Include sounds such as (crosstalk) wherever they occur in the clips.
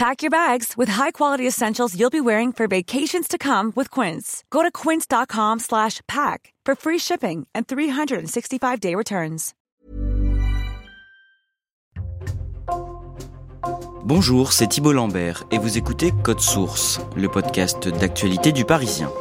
Pack your bags with high-quality essentials you'll be wearing for vacations to come with Quince. Go to quince.com/pack for free shipping and 365-day returns. Bonjour, c'est Thibault Lambert et vous écoutez Code Source, le podcast d'actualité du Parisien.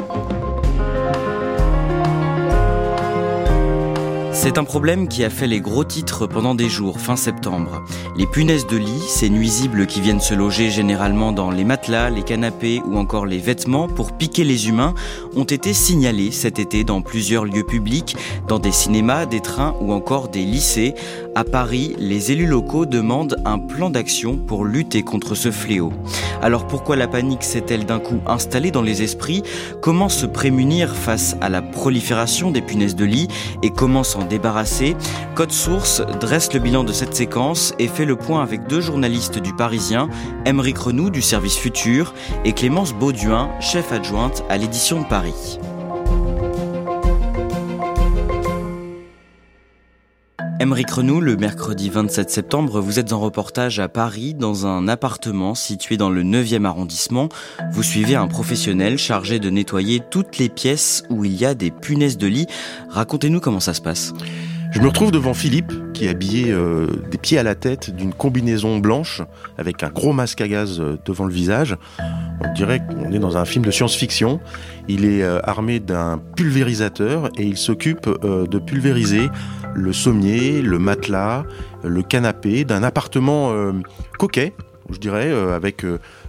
C'est un problème qui a fait les gros titres pendant des jours fin septembre. Les punaises de lit, ces nuisibles qui viennent se loger généralement dans les matelas, les canapés ou encore les vêtements pour piquer les humains, ont été signalés cet été dans plusieurs lieux publics, dans des cinémas, des trains ou encore des lycées. À Paris, les élus locaux demandent un plan d'action pour lutter contre ce fléau. Alors pourquoi la panique s'est-elle d'un coup installée dans les esprits? Comment se prémunir face à la prolifération des punaises de lit? Et comment s'en débarrasser, Code Source dresse le bilan de cette séquence et fait le point avec deux journalistes du Parisien, Émeric Renou du service Futur et Clémence Bauduin, chef adjointe à l'édition de Paris. Émeric Renou, le mercredi 27 septembre, vous êtes en reportage à Paris dans un appartement situé dans le 9e arrondissement. Vous suivez un professionnel chargé de nettoyer toutes les pièces où il y a des punaises de lit. Racontez-nous comment ça se passe. Je me retrouve devant Philippe, qui est habillé euh, des pieds à la tête d'une combinaison blanche avec un gros masque à gaz euh, devant le visage. On dirait qu'on est dans un film de science-fiction. Il est euh, armé d'un pulvérisateur et il s'occupe de pulvériser le sommier, le matelas, le canapé d'un appartement coquet, je dirais, avec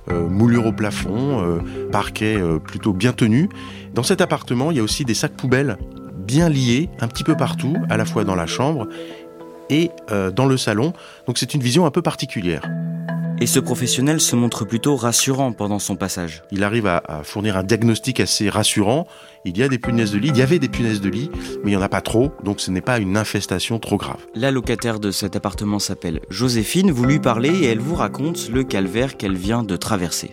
moulure au plafond, parquet plutôt bien tenu. Dans cet appartement, il y a aussi des sacs poubelles bien liés un petit peu partout, à la fois dans la chambre et euh, dans le salon. Donc c'est une vision un peu particulière. Et ce professionnel se montre plutôt rassurant pendant son passage. Il arrive à, fournir un diagnostic assez rassurant. Il y a des punaises de lit, il y avait des punaises de lit, mais il n'y en a pas trop, donc ce n'est pas une infestation trop grave. La locataire de cet appartement s'appelle Joséphine. Vous lui parlez et elle vous raconte le calvaire qu'elle vient de traverser.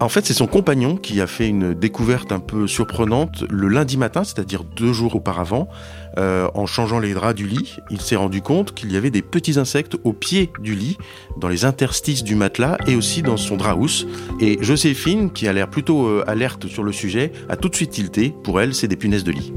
En fait, c'est son compagnon qui a fait une découverte un peu surprenante le lundi matin, c'est-à-dire deux jours auparavant. Euh, en changeant les draps du lit, il s'est rendu compte qu'il y avait des petits insectes au pied du lit, dans les interstices du matelas et aussi dans son drap. Et Joséphine, qui a l'air plutôt euh, alerte sur le sujet, a tout de suite tilté. Pour elle, c'est des punaises de lit.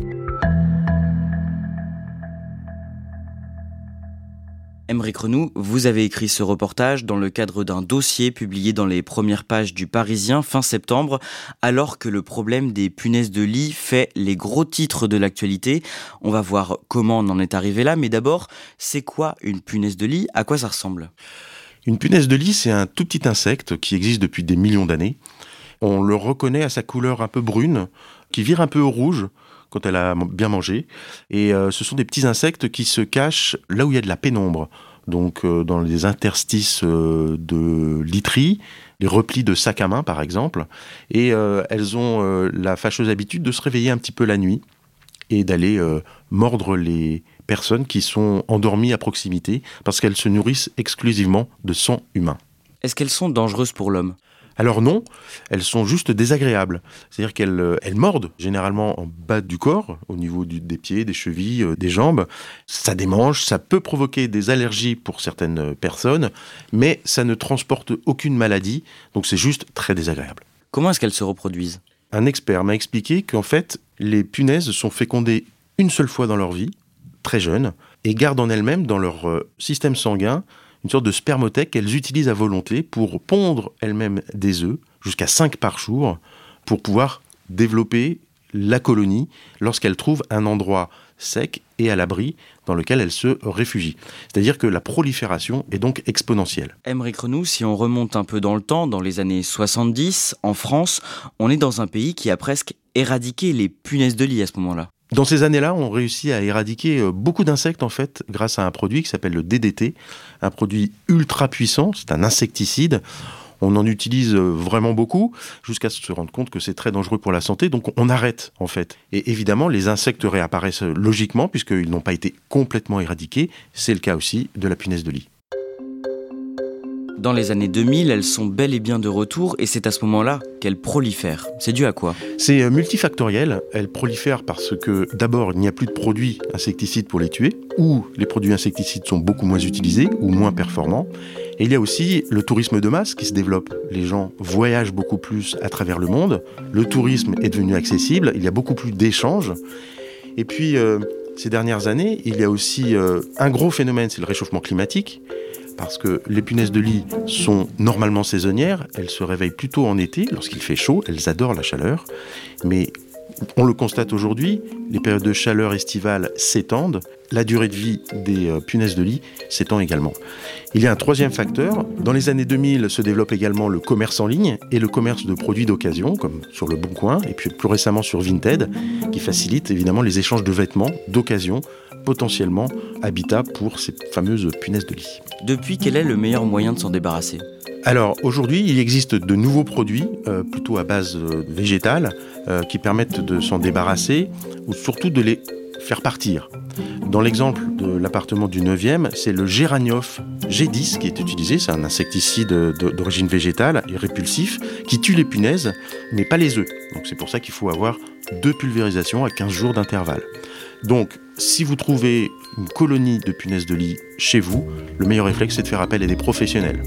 Émeric Renou, vous avez écrit ce reportage dans le cadre d'un dossier publié dans les premières pages du Parisien fin septembre, alors que le problème des punaises de lit fait les gros titres de l'actualité. On va voir comment on en est arrivé là, mais d'abord, c'est quoi une punaise de lit? À quoi ça ressemble? Une punaise de lit, c'est un tout petit insecte qui existe depuis des millions d'années. On le reconnaît à sa couleur un peu brune, qui vire un peu au rouge quand elle a bien mangé. Et euh, ce sont des petits insectes qui se cachent là où il y a de la pénombre. Donc euh, dans les interstices euh, de literie, les replis de sac à main par exemple. Et elles ont la fâcheuse habitude de se réveiller un petit peu la nuit et d'aller mordre les personnes qui sont endormies à proximité parce qu'elles se nourrissent exclusivement de sang humain. Est-ce qu'elles sont dangereuses pour l'homme? Alors non, elles sont juste désagréables. C'est-à-dire qu'elles euh, mordent généralement en bas du corps, au niveau des pieds, des chevilles, euh, des jambes. Ça démange, ça peut provoquer des allergies pour certaines euh, personnes, mais ça ne transporte aucune maladie, donc c'est juste très désagréable. Comment est-ce qu'elles se reproduisent? Un expert m'a expliqué qu'en fait, les punaises sont fécondées une seule fois dans leur vie, très jeunes, et gardent en elles-mêmes, dans leur système sanguin, une sorte de spermothèque qu'elles utilisent à volonté pour pondre elles-mêmes des œufs, jusqu'à 5 par jour, pour pouvoir développer la colonie lorsqu'elles trouvent un endroit sec et à l'abri dans lequel elles se réfugient. C'est-à-dire que la prolifération est donc exponentielle. Emmerich Renou, si on remonte un peu dans le temps, dans les années 70, en France, on est dans un pays qui a presque éradiqué les punaises de lit à ce moment-là. Dans ces années-là, on réussit à éradiquer euh, beaucoup d'insectes en fait grâce à un produit qui s'appelle le DDT, un produit ultra puissant, c'est un insecticide. On en utilise euh, vraiment beaucoup jusqu'à se rendre compte que c'est très dangereux pour la santé, donc on arrête en fait. Et évidemment, les insectes réapparaissent logiquement puisqu'ils n'ont pas été complètement éradiqués. C'est le cas aussi de la punaise de lit. Dans les années 2000, elles sont bel et bien de retour et c'est à ce moment-là qu'elles prolifèrent. C'est dû à quoi? C'est euh, multifactoriel. Elles prolifèrent parce que d'abord, il n'y a plus de produits insecticides pour les tuer, ou les produits insecticides sont beaucoup moins utilisés ou moins performants. Et il y a aussi le tourisme de masse qui se développe. Les gens voyagent beaucoup plus à travers le monde. Le tourisme est devenu accessible. Il y a beaucoup plus d'échanges. Et puis, euh, ces dernières années, il y a aussi euh, un gros phénomène, c'est le réchauffement climatique parce que les punaises de lit sont normalement saisonnières, elles se réveillent plutôt en été lorsqu'il fait chaud, elles adorent la chaleur, mais on le constate aujourd'hui, les périodes de chaleur estivale s'étendent, la durée de vie des euh, punaises de lit s'étend également. Il y a un troisième facteur. Dans les années 2000 se développe également le commerce en ligne et le commerce de produits d'occasion, comme sur le Bon Coin, et puis plus récemment sur Vinted, qui facilite évidemment les échanges de vêtements d'occasion, potentiellement habitat pour ces fameuses punaises de lit. Depuis, quel est le meilleur moyen de s'en débarrasser? Alors aujourd'hui, il existe de nouveaux produits, euh, plutôt à base euh, végétale, qui permettent de s'en débarrasser, ou surtout de les faire partir. Dans l'exemple de l'appartement du 9e, c'est le Géranioph G10 qui est utilisé. C'est un insecticide d'origine végétale et répulsif qui tue les punaises, mais pas les œufs. Donc c'est pour ça qu'il faut avoir deux pulvérisations à 15 jours d'intervalle. Donc, si vous trouvez une colonie de punaises de lit chez vous, le meilleur réflexe, c'est de faire appel à des professionnels.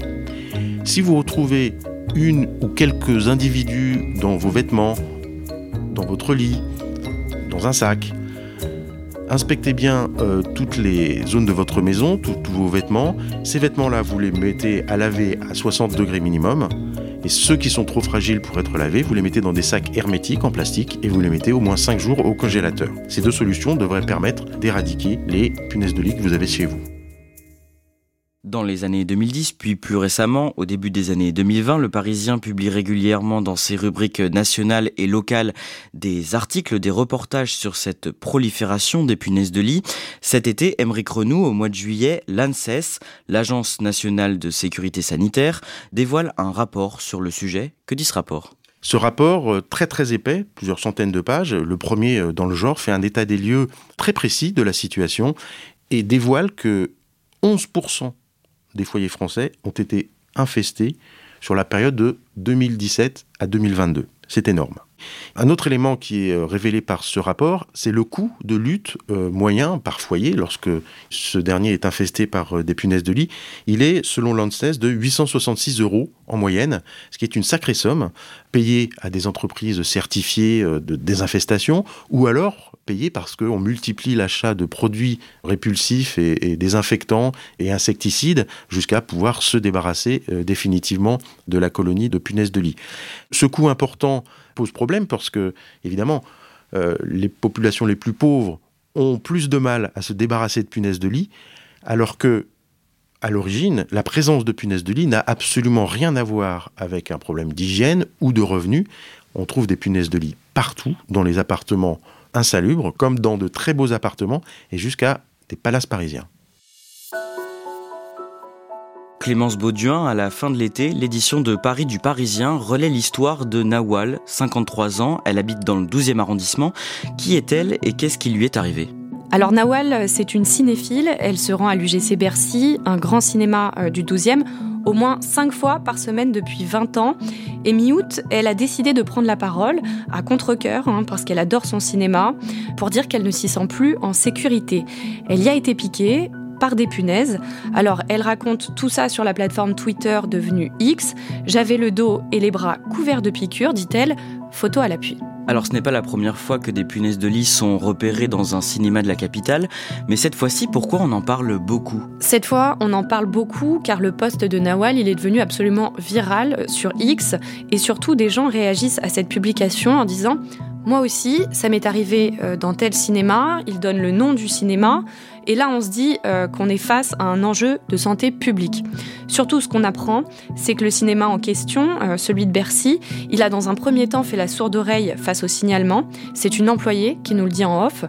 Si vous retrouvez une ou quelques individus dans vos vêtements, dans votre lit, dans un sac, Inspectez bien euh, toutes les zones de votre maison, tous vos vêtements. Ces vêtements-là, vous les mettez à laver à 60 degrés minimum. Et ceux qui sont trop fragiles pour être lavés, vous les mettez dans des sacs hermétiques en plastique et vous les mettez au moins 5 jours au congélateur. Ces deux solutions devraient permettre d'éradiquer les punaises de lit que vous avez chez vous. Dans les années 2010, puis plus récemment, au début des années 2020, le Parisien publie régulièrement dans ses rubriques nationales et locales des articles, des reportages sur cette prolifération des punaises de lit. Cet été, Émeric Renou, au mois de juillet, l'ANSES, l'Agence nationale de sécurité sanitaire, dévoile un rapport sur le sujet. Que dit ce rapport? Ce rapport, euh, très très épais, plusieurs centaines de pages, le premier euh, dans le genre, fait un état des lieux très précis de la situation et dévoile que 11% des foyers français ont été infestés sur la période de 2017 à 2022. C'est énorme. Un autre élément qui est euh, révélé par ce rapport, c'est le coût de lutte euh, moyen par foyer lorsque ce dernier est infesté par euh, des punaises de lit. Il est, selon l'ANSES, de 866 euros en moyenne, ce qui est une sacrée somme payée à des entreprises certifiées de désinfestation ou alors payée parce qu'on multiplie l'achat de produits répulsifs et, désinfectants et insecticides jusqu'à pouvoir se débarrasser définitivement de la colonie de punaises de lit. Ce coût important pose problème parce que, évidemment, euh, les populations les plus pauvres ont plus de mal à se débarrasser de punaises de lit, alors que, à l'origine, la présence de punaises de lit n'a absolument rien à voir avec un problème d'hygiène ou de revenus. On trouve des punaises de lit partout, dans les appartements insalubres, comme dans de très beaux appartements, et jusqu'à des palaces parisiens. Clémence Bauduin, à la fin de l'été, l'édition de Paris du Parisien relaie l'histoire de Nawal, 53 ans, elle habite dans le 12e arrondissement. Qui est-elle et qu'est-ce qui lui est arrivé? Alors Nawal, c'est une cinéphile, elle se rend à l'UGC Bercy, un grand cinéma euh, du 12e, au moins 5 fois par semaine depuis 20 ans. Et mi-août, elle a décidé de prendre la parole, à contre-coeur, hein, parce qu'elle adore son cinéma, pour dire qu'elle ne s'y sent plus en sécurité. Elle y a été piquée, par des punaises. Alors elle raconte tout ça sur la plateforme Twitter devenue X. J'avais le dos et les bras couverts de piqûres, dit-elle, photo à l'appui. Alors ce n'est pas la première fois que des punaises de lit sont repérées dans un cinéma de la capitale, mais cette fois-ci, pourquoi on en parle beaucoup? Cette fois, on en parle beaucoup car le poste de Nawal, il est devenu absolument viral sur X et surtout des gens réagissent à cette publication en disant Moi aussi, ça m'est arrivé euh, dans tel cinéma, il donne le nom du cinéma, et là on se dit euh, qu'on est face à un enjeu de santé publique. Surtout ce qu'on apprend, c'est que le cinéma en question, euh, celui de Bercy, il a dans un premier temps fait la sourde oreille face au signalement. C'est une employée qui nous le dit en off.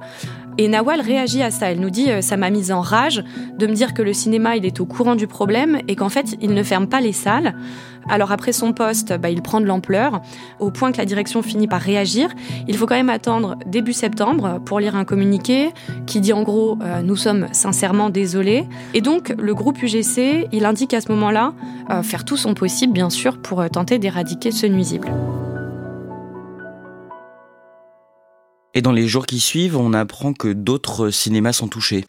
Et Nawal réagit à ça. Elle nous dit Ça m'a mise en rage de me dire que le cinéma, il est au courant du problème et qu'en fait, il ne ferme pas les salles. Alors après son poste, bah, il prend de l'ampleur, au point que la direction finit par réagir. Il faut quand même attendre début septembre pour lire un communiqué qui dit en gros euh, Nous sommes sincèrement désolés ». Et donc le groupe UGC, il indique à ce moment-là euh, faire tout son possible, bien sûr, pour euh, tenter d'éradiquer ce nuisible. Et dans les jours qui suivent, on apprend que d'autres cinémas sont touchés.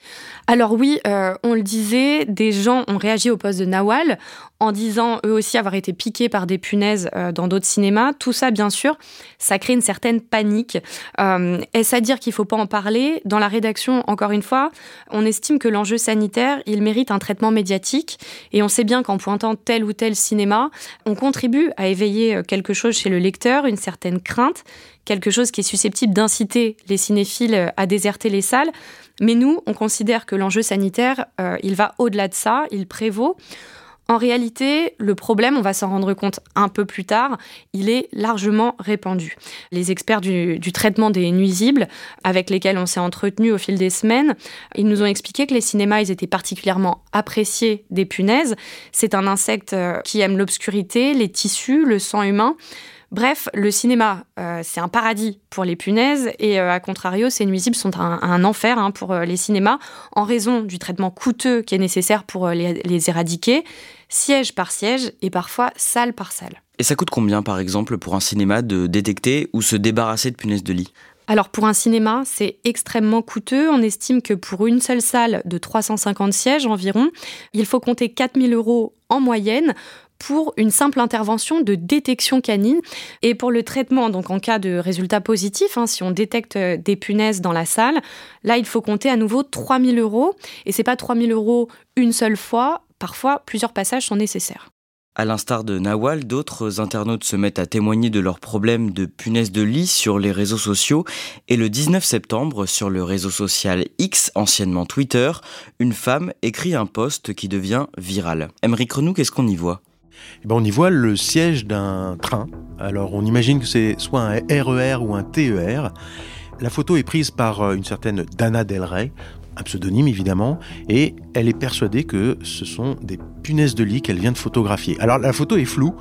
Alors oui, euh, on le disait, des gens ont réagi au poste de Nawal en disant eux aussi avoir été piqués par des punaises euh, dans d'autres cinémas. Tout ça, bien sûr, ça crée une certaine panique. Euh, Est-ce à dire qu'il ne faut pas en parler? Dans la rédaction, encore une fois, on estime que l'enjeu sanitaire, il mérite un traitement médiatique. Et on sait bien qu'en pointant tel ou tel cinéma, on contribue à éveiller quelque chose chez le lecteur, une certaine crainte quelque chose qui est susceptible d'inciter les cinéphiles à déserter les salles. Mais nous, on considère que l'enjeu sanitaire, euh, il va au-delà de ça, il prévaut. En réalité, le problème, on va s'en rendre compte un peu plus tard, il est largement répandu. Les experts du, du traitement des nuisibles, avec lesquels on s'est entretenu au fil des semaines, ils nous ont expliqué que les cinémas, ils étaient particulièrement appréciés des punaises. C'est un insecte euh, qui aime l'obscurité, les tissus, le sang humain. Bref, le cinéma, euh, c'est un paradis pour les punaises et euh, à contrario, ces nuisibles sont un, enfer hein, pour euh, les cinémas en raison du traitement coûteux qui est nécessaire pour les, les éradiquer, siège par siège et parfois salle par salle. Et ça coûte combien par exemple pour un cinéma de détecter ou se débarrasser de punaises de lit? Alors pour un cinéma, c'est extrêmement coûteux. On estime que pour une seule salle de 350 sièges environ, il faut compter 4000 euros en moyenne pour une simple intervention de détection canine et pour le traitement, donc en cas de résultat positif, hein, si on détecte euh, des punaises dans la salle, là il faut compter à nouveau 3000 euros et c'est pas 3000 euros une seule fois, parfois plusieurs passages sont nécessaires. À l'instar de Nawal, d'autres internautes se mettent à témoigner de leurs problèmes de punaises de lit sur les réseaux sociaux. Et le 19 septembre, sur le réseau social X, anciennement Twitter, une femme écrit un post qui devient viral. Emery Renou, qu'est-ce qu'on y voit? Eh ben, on y voit le siège d'un train. Alors on imagine que c'est soit un RER e ou un TER. La photo est prise par euh, une certaine Dana Del Rey, un pseudonyme évidemment, et elle est persuadée que ce sont des punaises de lit qu'elle vient de photographier. Alors la photo est floue.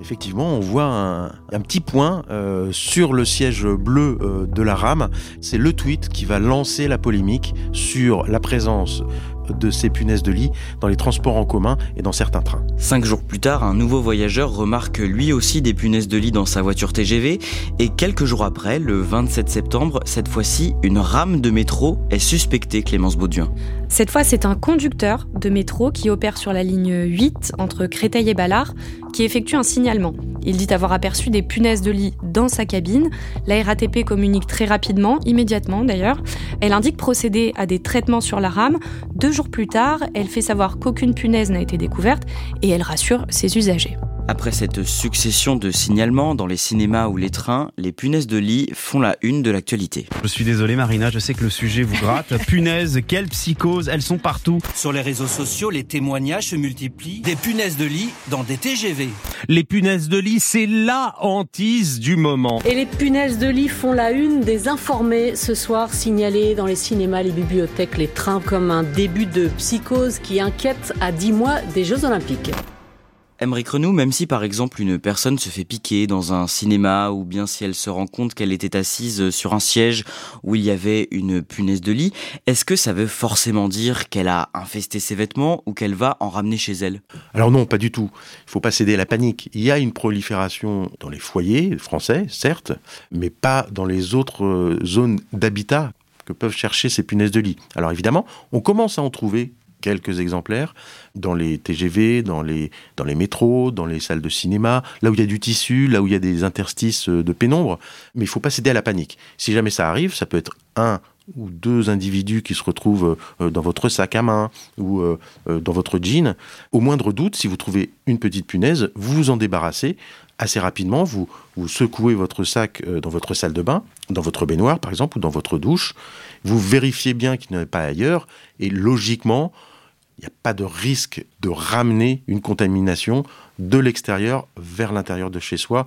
Effectivement, on voit un, petit point euh, sur le siège bleu euh, de la rame. C'est le tweet qui va lancer la polémique sur la présence de ces punaises de lit dans les transports en commun et dans certains trains. Cinq jours plus tard, un nouveau voyageur remarque lui aussi des punaises de lit dans sa voiture TGV et quelques jours après, le 27 septembre, cette fois-ci, une rame de métro est suspectée, Clémence Bauduin. Cette fois, c'est un conducteur de métro qui opère sur la ligne 8 entre Créteil et Ballard qui effectue un signalement. Il dit avoir aperçu des punaises de lit dans sa cabine. La RATP communique très rapidement, immédiatement d'ailleurs. Elle indique procéder à des traitements sur la rame. Deux jours plus tard, elle fait savoir qu'aucune punaise n'a été découverte et elle rassure ses usagers. Après cette succession de signalements dans les cinémas ou les trains, les punaises de lit font la une de l'actualité. Je suis désolé Marina, je sais que le sujet vous gratte. (laughs) punaises, quelle psychose, elles sont partout. Sur les réseaux sociaux, les témoignages se multiplient. Des punaises de lit dans des TGV. Les punaises de lit, c'est la hantise du moment. Et les punaises de lit font la une des informés ce soir, signalés dans les cinémas, les bibliothèques, les trains comme un début de psychose qui inquiète à 10 mois des Jeux Olympiques. Emmerich Renou, même si par exemple une personne se fait piquer dans un cinéma ou bien si elle se rend compte qu'elle était assise sur un siège où il y avait une punaise de lit, est-ce que ça veut forcément dire qu'elle a infesté ses vêtements ou qu'elle va en ramener chez elle? Alors non, pas du tout. Il faut pas céder à la panique. Il y a une prolifération dans les foyers français, certes, mais pas dans les autres euh, zones d'habitat que peuvent chercher ces punaises de lit. Alors évidemment, on commence à en trouver quelques exemplaires dans les TGV, dans les, dans les métros, dans les salles de cinéma, là où il y a du tissu, là où il y a des interstices euh, de pénombre. Mais il faut pas céder à la panique. Si jamais ça arrive, ça peut être un ou deux individus qui se retrouvent euh, dans votre sac à main ou euh, dans votre jean. Au moindre doute, si vous trouvez une petite punaise, vous vous en débarrassez assez rapidement, vous, vous secouez votre sac dans votre salle de bain, dans votre baignoire par exemple, ou dans votre douche. Vous vérifiez bien qu'il a pas ailleurs, et logiquement, n'y a pas de risque de ramener une contamination de l'extérieur vers l'intérieur de chez soi,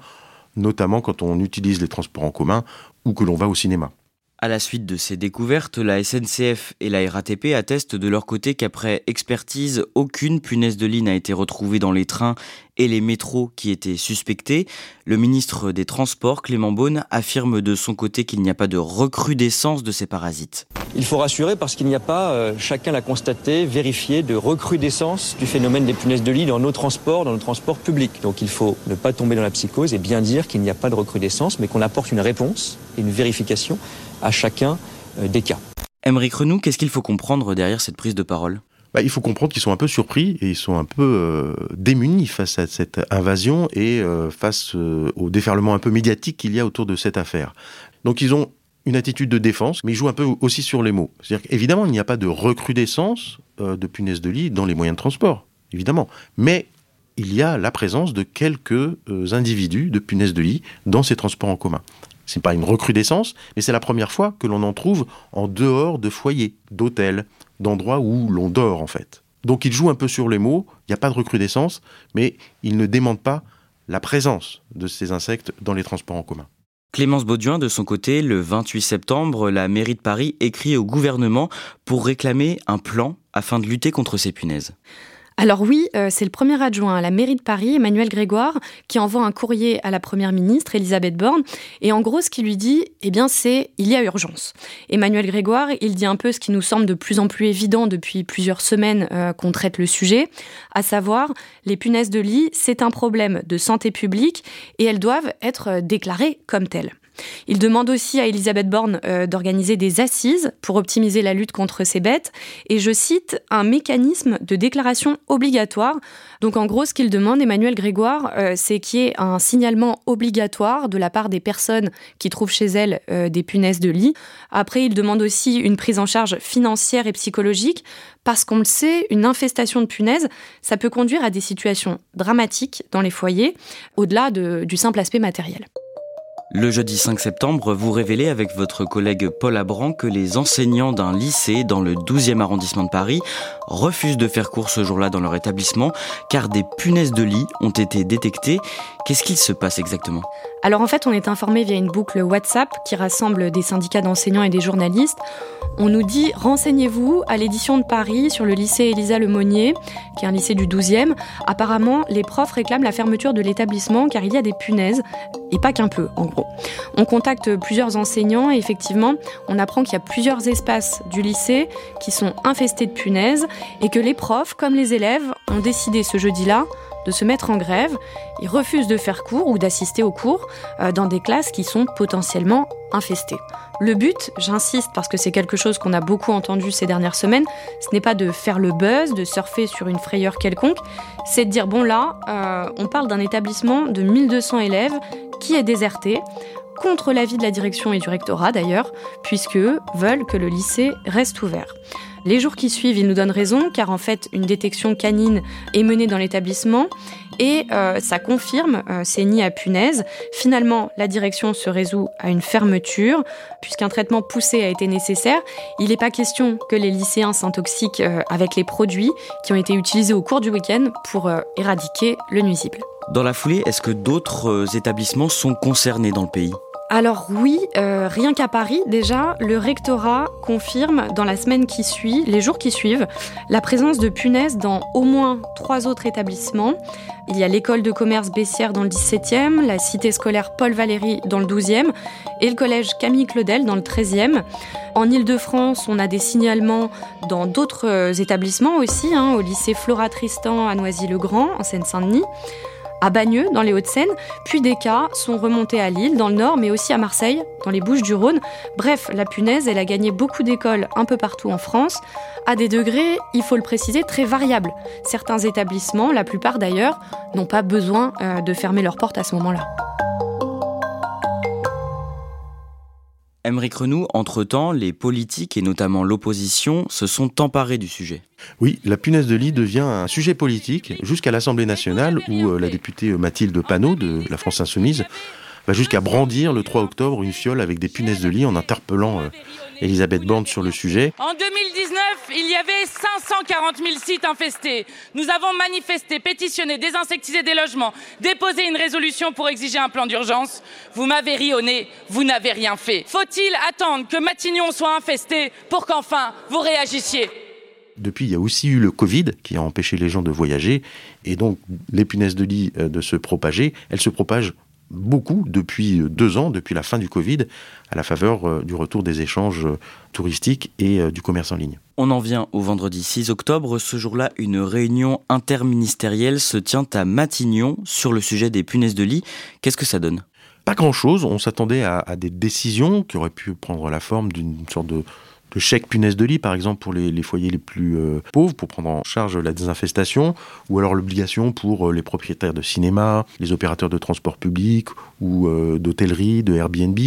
notamment quand on utilise les transports en commun ou que l'on va au cinéma. À la suite de ces découvertes, la SNCF et la RATP attestent de leur côté qu'après expertise, aucune punaise de lit n'a été retrouvée dans les trains et les métros qui étaient suspectés. Le ministre des Transports, Clément Beaune, affirme de son côté qu'il n'y a pas de recrudescence de ces parasites. Il faut rassurer parce qu'il n'y a pas, euh, chacun l'a constaté, vérifié, de recrudescence du phénomène des punaises de lit dans nos transports, dans nos transports publics. Donc il faut ne pas tomber dans la psychose et bien dire qu'il n'y a pas de recrudescence, mais qu'on apporte une réponse et une vérification à chacun euh, des cas. Émeric Renou, qu'est-ce qu'il faut comprendre derrière cette prise de parole? Bah, il faut comprendre qu'ils sont un peu surpris et ils sont un peu euh, démunis face à cette invasion et euh, face au déferlement un peu médiatique qu'il y a autour de cette affaire. Donc ils ont une attitude de défense, mais ils jouent un peu aussi sur les mots. C'est-à-dire qu'évidemment, il n'y a pas de recrudescence de punaises de lit dans les moyens de transport, évidemment. Mais il y a la présence de quelques individus de punaises de lit dans ces transports en commun. Ce n'est pas une recrudescence, mais c'est la première fois que l'on en trouve en dehors de foyers, d'hôtels, d'endroits où l'on dort en fait. Donc il joue un peu sur les mots, il n'y a pas de recrudescence, mais il ne démente pas la présence de ces insectes dans les transports en commun. Clémence Bauduin, de son côté, le 28 septembre, la mairie de Paris écrit au gouvernement pour réclamer un plan afin de lutter contre ces punaises. Alors oui, euh, c'est le premier adjoint à la mairie de Paris, Emmanuel Grégoire, qui envoie un courrier à la première ministre, Elisabeth Borne. Et en gros, ce qu'il lui dit, eh bien, c'est il y a urgence. Emmanuel Grégoire, il dit un peu ce qui nous semble de plus en plus évident depuis plusieurs semaines euh, qu'on traite le sujet, à savoir les punaises de lit, c'est un problème de santé publique et elles doivent être euh, déclarées comme telles. Il demande aussi à Elisabeth Borne euh, d'organiser des assises pour optimiser la lutte contre ces bêtes et je cite un mécanisme de déclaration obligatoire. Donc en gros, ce qu'il demande, Emmanuel Grégoire, euh, c'est qu'il y ait un signalement obligatoire de la part des personnes qui trouvent chez elles euh, des punaises de lit. Après, il demande aussi une prise en charge financière et psychologique parce qu'on le sait, une infestation de punaises, ça peut conduire à des situations dramatiques dans les foyers, au-delà du simple aspect matériel. Le jeudi 5 septembre, vous révélez avec votre collègue Paul Abran que les enseignants d'un lycée dans le 12e arrondissement de Paris refusent de faire cours ce jour-là dans leur établissement car des punaises de lit ont été détectées. Qu'est-ce qu'il se passe exactement? Alors en fait, on est informé via une boucle WhatsApp qui rassemble des syndicats d'enseignants et des journalistes. On nous dit renseignez-vous à l'édition de Paris sur le lycée Elisa Lemonnier, qui est un lycée du 12e. Apparemment, les profs réclament la fermeture de l'établissement car il y a des punaises, et pas qu'un peu en gros. On contacte plusieurs enseignants et effectivement, on apprend qu'il y a plusieurs espaces du lycée qui sont infestés de punaises et que les profs, comme les élèves, ont décidé ce jeudi-là de se mettre en grève. Ils refusent de faire cours ou d'assister aux cours euh, dans des classes qui sont potentiellement infestées. Le but, j'insiste parce que c'est quelque chose qu'on a beaucoup entendu ces dernières semaines, ce n'est pas de faire le buzz, de surfer sur une frayeur quelconque, c'est de dire bon là, euh, on parle d'un établissement de 1200 élèves qui est déserté contre l'avis de la direction et du rectorat d'ailleurs, puisque veulent que le lycée reste ouvert. Les jours qui suivent, ils nous donnent raison, car en fait, une détection canine est menée dans l'établissement et euh, ça confirme euh, ces nids à punaises. Finalement, la direction se résout à une fermeture, puisqu'un traitement poussé a été nécessaire. Il n'est pas question que les lycéens s'intoxiquent euh, avec les produits qui ont été utilisés au cours du week-end pour éradiquer le nuisible. Dans la foulée, est-ce que d'autres établissements sont concernés dans le pays? Alors oui, euh, rien qu'à Paris, déjà, le rectorat confirme dans la semaine qui suit, les jours qui suivent, la présence de punaises dans au moins trois autres établissements. Il y a l'école de commerce Bessières dans le 17e, la cité scolaire Paul Valéry dans le 12e et le collège Camille Claudel dans le 13e. En Ile-de-France, on a des signalements dans d'autres euh, établissements aussi, hein, au lycée Flora Tristan à Noisy-le-Grand, en Seine-Saint-Denis à Bagneux, dans les Hauts-de-Seine, puis des cas sont remontés à Lille, dans le Nord, mais aussi à Marseille, dans les Bouches-du-Rhône. Bref, la punaise, elle a gagné beaucoup d'écoles un peu partout en France, à des degrés, il faut le préciser, très variables. Certains établissements, la plupart d'ailleurs, n'ont pas besoin euh, de fermer leurs portes à ce moment-là. Émeric Renou, entre-temps, les politiques et notamment l'opposition se sont emparés du sujet. Oui, la punaise de lit devient un sujet politique jusqu'à l'Assemblée nationale où euh, la députée Mathilde Panot de la France Insoumise va jusqu'à brandir le 3 octobre une fiole avec des punaises de lit en interpellant euh, Elisabeth Borne sur le sujet. En 2019, il y avait 540 000 sites infestés. Nous avons manifesté, pétitionné, désinsectisé des logements, déposé une résolution pour exiger un plan d'urgence. Vous m'avez ri au nez, vous n'avez rien fait. Faut-il attendre que Matignon soit infesté pour qu'enfin vous réagissiez? Depuis, il y a aussi eu le Covid qui a empêché les gens de voyager et donc les punaises de lit euh, de se propager. Elles se propagent beaucoup depuis deux ans, depuis la fin du Covid, à la faveur euh, du retour des échanges euh, touristiques et euh, du commerce en ligne. On en vient au vendredi 6 octobre. Ce jour-là, une réunion interministérielle se tient à Matignon sur le sujet des punaises de lit. Qu'est-ce que ça donne? Pas grand-chose. On s'attendait à, à, des décisions qui auraient pu prendre la forme d'une sorte de le chèque punaise de lit, par exemple, pour les, foyers les plus euh, pauvres, pour prendre en charge la désinfestation, ou alors l'obligation pour euh, les propriétaires de cinéma, les opérateurs de transport public ou euh, d'hôtellerie, de Airbnb,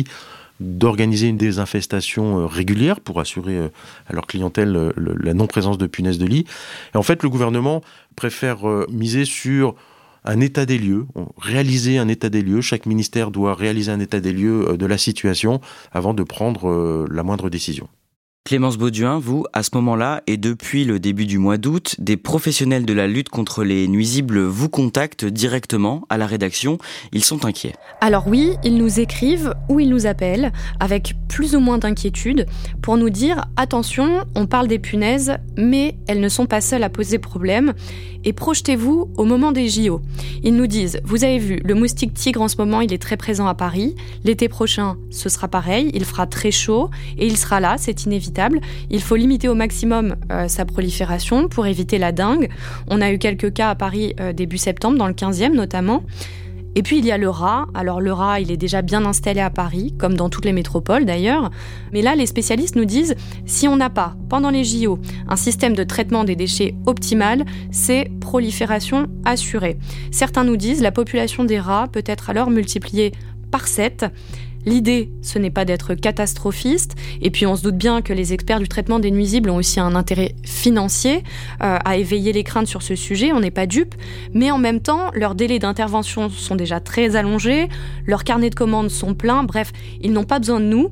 d'organiser une désinfestation régulière pour assurer à leur clientèle la non-présence de punaises de lit. Et en fait, le gouvernement préfère miser sur un état des lieux, réaliser un état des lieux. Chaque ministère doit réaliser un état des lieux de la situation avant de prendre la moindre décision. Clémence Bauduin, vous, à ce moment-là, et depuis le début du mois d'août, des professionnels de la lutte contre les nuisibles vous contactent directement à la rédaction. Ils sont inquiets. Alors oui, ils nous écrivent ou ils nous appellent avec plus ou moins d'inquiétude pour nous dire attention, on parle des punaises, mais elles ne sont pas seules à poser problème. Et projetez-vous au moment des JO. Ils nous disent, vous avez vu, le moustique tigre en ce moment, il est très présent à Paris. L'été prochain, ce sera pareil, il fera très chaud et il sera là, c'est inévitable. Il faut limiter au maximum euh, sa prolifération pour éviter la dengue. On a eu quelques cas à Paris euh, début septembre, dans le 15e notamment. Et puis il y a le rat. Alors le rat, il est déjà bien installé à Paris, comme dans toutes les métropoles d'ailleurs. Mais là, les spécialistes nous disent, si on n'a pas, pendant les JO, un système de traitement des déchets optimal, c'est prolifération assurée. Certains nous disent, la population des rats peut être alors multipliée par 7. L'idée, ce n'est pas d'être catastrophiste, et puis on se doute bien que les experts du traitement des nuisibles ont aussi un intérêt financier euh, à éveiller les craintes sur ce sujet, on n'est pas dupe, mais en même temps, leurs délais d'intervention sont déjà très allongés, leurs carnets de commandes sont pleins, bref, ils n'ont pas besoin de nous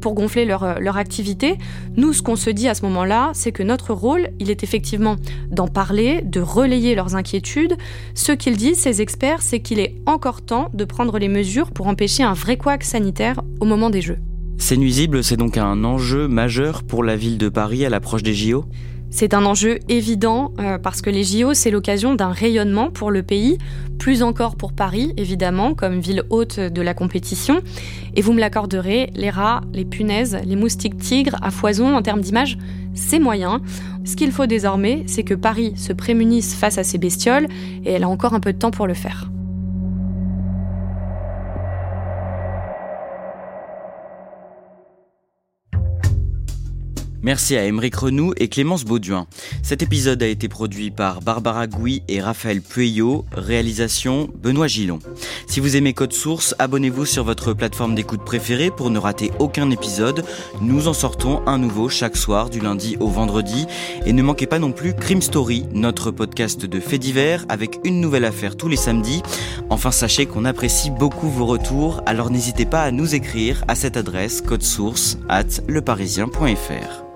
pour gonfler leur, euh, leur activité. Nous, ce qu'on se dit à ce moment-là, c'est que notre rôle, il est effectivement d'en parler, de relayer leurs inquiétudes. Ce qu'ils disent, ces experts, c'est qu'il est encore temps de prendre les mesures pour empêcher un vrai couac sanitaire au moment des Jeux. C'est nuisible, c'est donc un enjeu majeur pour la ville de Paris à l'approche des JO c'est un enjeu évident euh, parce que les JO, c'est l'occasion d'un rayonnement pour le pays, plus encore pour Paris, évidemment, comme ville haute de la compétition. Et vous me l'accorderez, les rats, les punaises, les moustiques tigres à foison en termes d'image, c'est moyen. Ce qu'il faut désormais, c'est que Paris se prémunisse face à ces bestioles et elle a encore un peu de temps pour le faire. Merci à Émeric Renou et Clémence Bauduin. Cet épisode a été produit par Barbara Gouy et Raphaël Pueyo, réalisation Benoît Gillon. Si vous aimez Code Source, abonnez-vous sur votre plateforme d'écoute préférée pour ne rater aucun épisode. Nous en sortons un nouveau chaque soir du lundi au vendredi. Et ne manquez pas non plus Crime Story, notre podcast de faits divers avec une nouvelle affaire tous les samedis. Enfin, sachez qu'on apprécie beaucoup vos retours, alors n'hésitez pas à nous écrire à cette adresse code source at leparisien.fr.